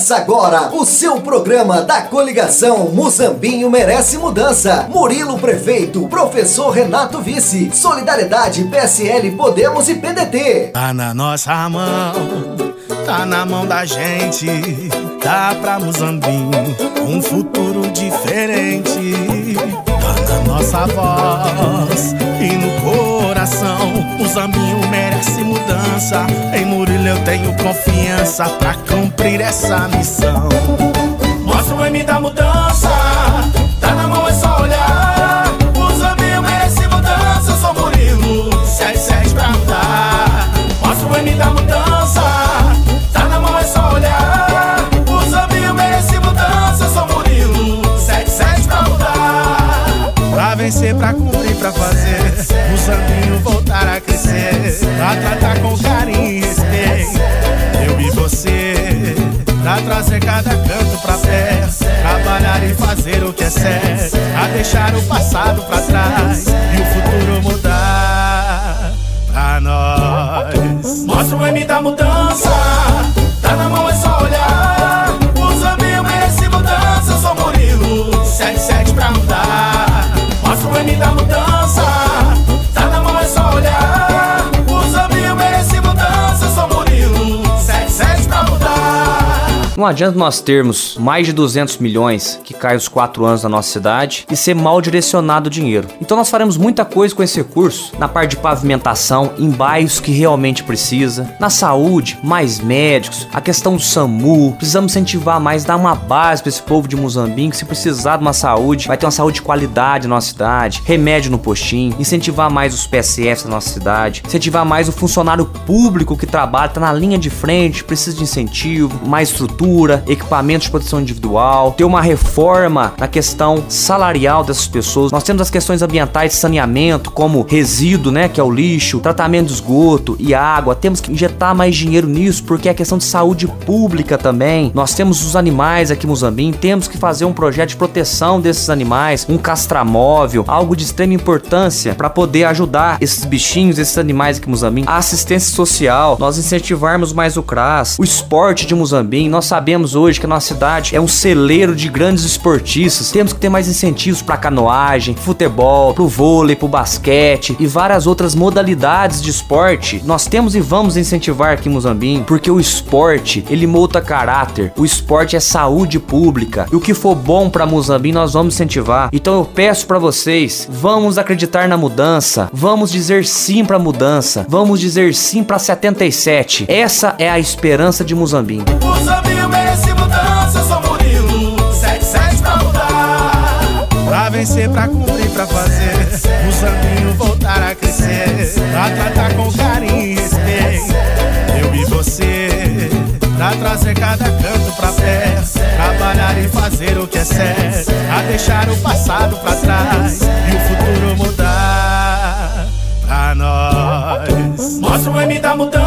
Começa agora o seu programa da coligação Muzambinho Merece Mudança. Murilo Prefeito, Professor Renato Vice, Solidariedade, PSL, Podemos e PDT. Tá na nossa mão, tá na mão da gente. Dá pra Muzambinho um futuro diferente. Tá na nossa voz e no coração. Muzambinho merece mudança. Em Murilo eu tenho confiança pra cumprir essa missão. Mostra o M da mudança, tá na mão é só olhar. Muzambinho merece mudança, eu sou Murilo, 77 pra mudar. Mostra o M da mudança, tá na mão é só olhar. Muzambinho merece mudança, eu sou Murilo, 77 pra mudar. Pra vencer, pra cumprir, pra fazer. O Zambinho voltar a crescer. Pra tratar com carinho e respeito. Eu e você. Pra trazer cada canto pra perto. Trabalhar e fazer o que é certo. Pra deixar o passado pra trás. E o futuro mudar pra nós. Mostra o M da mudança. Tá na mão, é só olhar. O Zambinho merece mudança. Eu sou Murilo. 77 pra mudar. Mostra o M da mudança. Não adianta nós termos mais de 200 milhões que caem os 4 anos na nossa cidade e ser mal direcionado o dinheiro. Então nós faremos muita coisa com esse recurso na parte de pavimentação, em bairros que realmente precisa, na saúde, mais médicos, a questão do SAMU, precisamos incentivar mais, dar uma base para esse povo de Muzambique, se precisar de uma saúde, vai ter uma saúde de qualidade na nossa cidade, remédio no postinho, incentivar mais os PSFs na nossa cidade, incentivar mais o funcionário público que trabalha, tá na linha de frente, precisa de incentivo, mais estrutura, equipamentos de proteção individual, ter uma reforma na questão salarial dessas pessoas. Nós temos as questões ambientais saneamento, como resíduo, né, que é o lixo, tratamento de esgoto e água. Temos que injetar mais dinheiro nisso, porque é questão de saúde pública também. Nós temos os animais aqui em Muzambinho, temos que fazer um projeto de proteção desses animais, um castramóvel, algo de extrema importância para poder ajudar esses bichinhos, esses animais aqui em Muzambinho. A assistência social, nós incentivarmos mais o CRAS, o esporte de Muzambinho. Nós sabemos hoje que a nossa cidade é um celeiro de grandes esportistas. Temos que ter mais incentivos para canoagem, futebol, pro vôlei, pro basquete e várias outras modalidades de esporte. Nós temos e vamos incentivar aqui em Muzambinho, porque o esporte, ele molda caráter. O esporte é saúde pública. E o que for bom para Muzambinho, nós vamos incentivar. Então eu peço para vocês, vamos acreditar na mudança. Vamos dizer sim para mudança. Vamos dizer sim para 77. Essa é a esperança de Muzambinho. O Zambinho merece mudança, eu sou Murilo, 77 pra mudar. Pra vencer, pra cumprir, pra fazer. O Zambinho voltar a crescer. Pra tratar com carinho e respeito. Eu e você. Pra trazer cada canto pra perto. Trabalhar e fazer o que é certo. Pra deixar o passado pra trás. E o futuro mudar pra nós. Mostra o M da mudança.